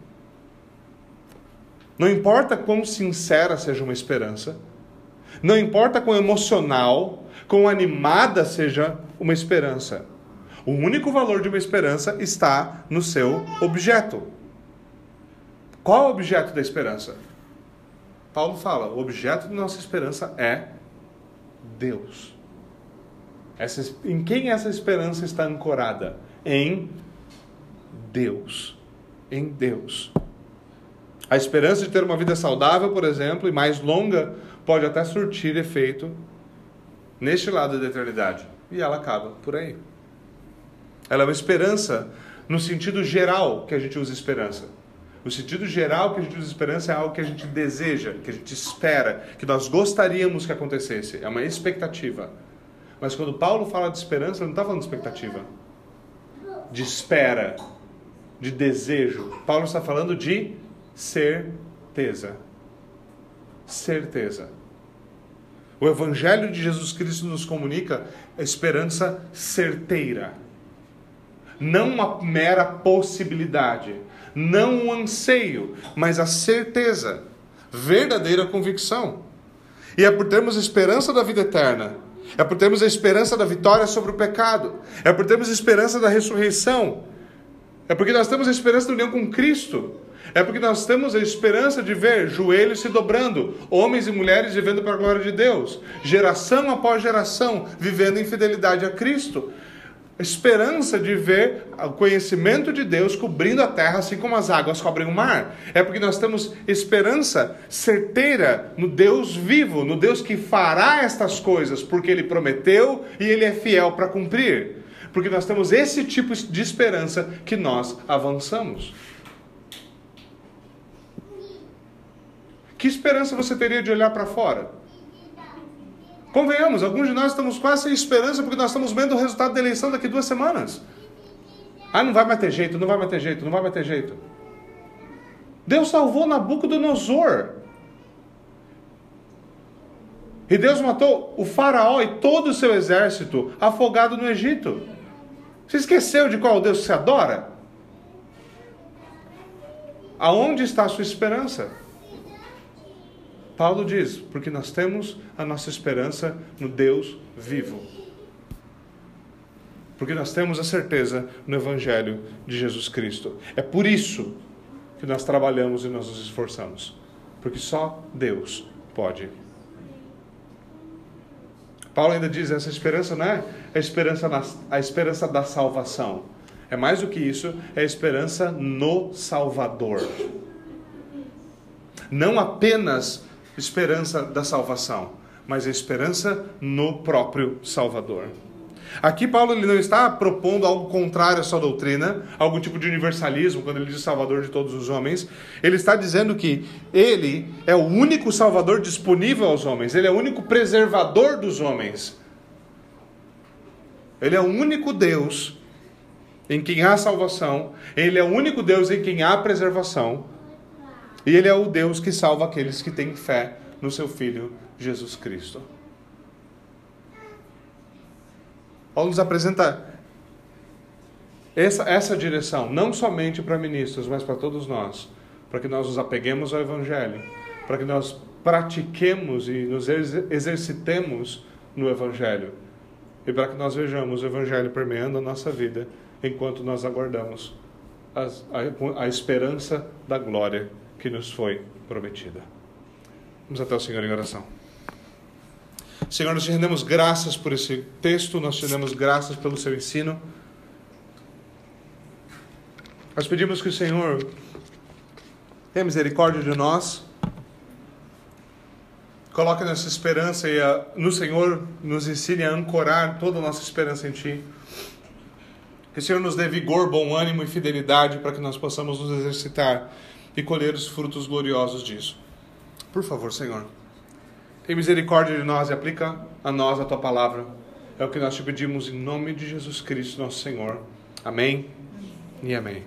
Não importa quão sincera seja uma esperança, não importa quão emocional quão animada seja uma esperança. O único valor de uma esperança está no seu objeto. Qual é o objeto da esperança? Paulo fala: o objeto da nossa esperança é Deus. Essa, em quem essa esperança está ancorada? Em Deus. Em Deus. A esperança de ter uma vida saudável, por exemplo, e mais longa, pode até surtir efeito neste lado da eternidade. E ela acaba por aí. Ela é uma esperança no sentido geral que a gente usa esperança. O sentido geral que a gente usa esperança é algo que a gente deseja, que a gente espera, que nós gostaríamos que acontecesse. É uma expectativa. Mas quando Paulo fala de esperança, ele não está falando de expectativa, de espera, de desejo. Paulo está falando de certeza. Certeza. O Evangelho de Jesus Cristo nos comunica a esperança certeira, não uma mera possibilidade, não um anseio, mas a certeza, verdadeira convicção. E é por termos esperança da vida eterna, é por termos a esperança da vitória sobre o pecado, é por termos esperança da ressurreição, é porque nós temos a esperança da união com Cristo, é porque nós temos a esperança de ver joelhos se dobrando, homens e mulheres vivendo para a glória de Deus, geração após geração vivendo em fidelidade a Cristo. Esperança de ver o conhecimento de Deus cobrindo a terra, assim como as águas cobrem o mar. É porque nós temos esperança certeira no Deus vivo, no Deus que fará estas coisas, porque Ele prometeu e Ele é fiel para cumprir. Porque nós temos esse tipo de esperança que nós avançamos. Que esperança você teria de olhar para fora? Convenhamos, alguns de nós estamos quase sem esperança porque nós estamos vendo o resultado da eleição daqui duas semanas. Ah, não vai mais ter jeito, não vai mais ter jeito, não vai mais ter jeito. Deus salvou Nabucodonosor. E Deus matou o faraó e todo o seu exército afogado no Egito. Você esqueceu de qual Deus se adora? Aonde está a sua esperança? Paulo diz: porque nós temos a nossa esperança no Deus vivo. Porque nós temos a certeza no Evangelho de Jesus Cristo. É por isso que nós trabalhamos e nós nos esforçamos. Porque só Deus pode. Paulo ainda diz: essa esperança não é a esperança, na, a esperança da salvação. É mais do que isso, é a esperança no Salvador. Não apenas esperança da salvação, mas a esperança no próprio Salvador. Aqui Paulo ele não está propondo algo contrário à sua doutrina, algum tipo de universalismo, quando ele diz Salvador de todos os homens. Ele está dizendo que ele é o único Salvador disponível aos homens, ele é o único preservador dos homens. Ele é o único Deus em quem há salvação, ele é o único Deus em quem há preservação. E Ele é o Deus que salva aqueles que têm fé no seu Filho Jesus Cristo. Paulo nos apresenta essa, essa direção, não somente para ministros, mas para todos nós, para que nós nos apeguemos ao Evangelho, para que nós pratiquemos e nos exercitemos no Evangelho, e para que nós vejamos o Evangelho permeando a nossa vida enquanto nós aguardamos a, a, a esperança da glória que nos foi prometida. Vamos até o Senhor em oração. Senhor, nós te rendemos graças por esse texto, nós te rendemos graças pelo seu ensino. Nós pedimos que o Senhor tenha misericórdia de nós, coloque nossa esperança no Senhor nos ensine a ancorar toda a nossa esperança em Ti. Que o Senhor nos dê vigor, bom ânimo e fidelidade para que nós possamos nos exercitar e colher os frutos gloriosos disso. Por favor, Senhor. Tem misericórdia de nós e aplica a nós a tua palavra. É o que nós te pedimos em nome de Jesus Cristo, nosso Senhor. Amém e amém.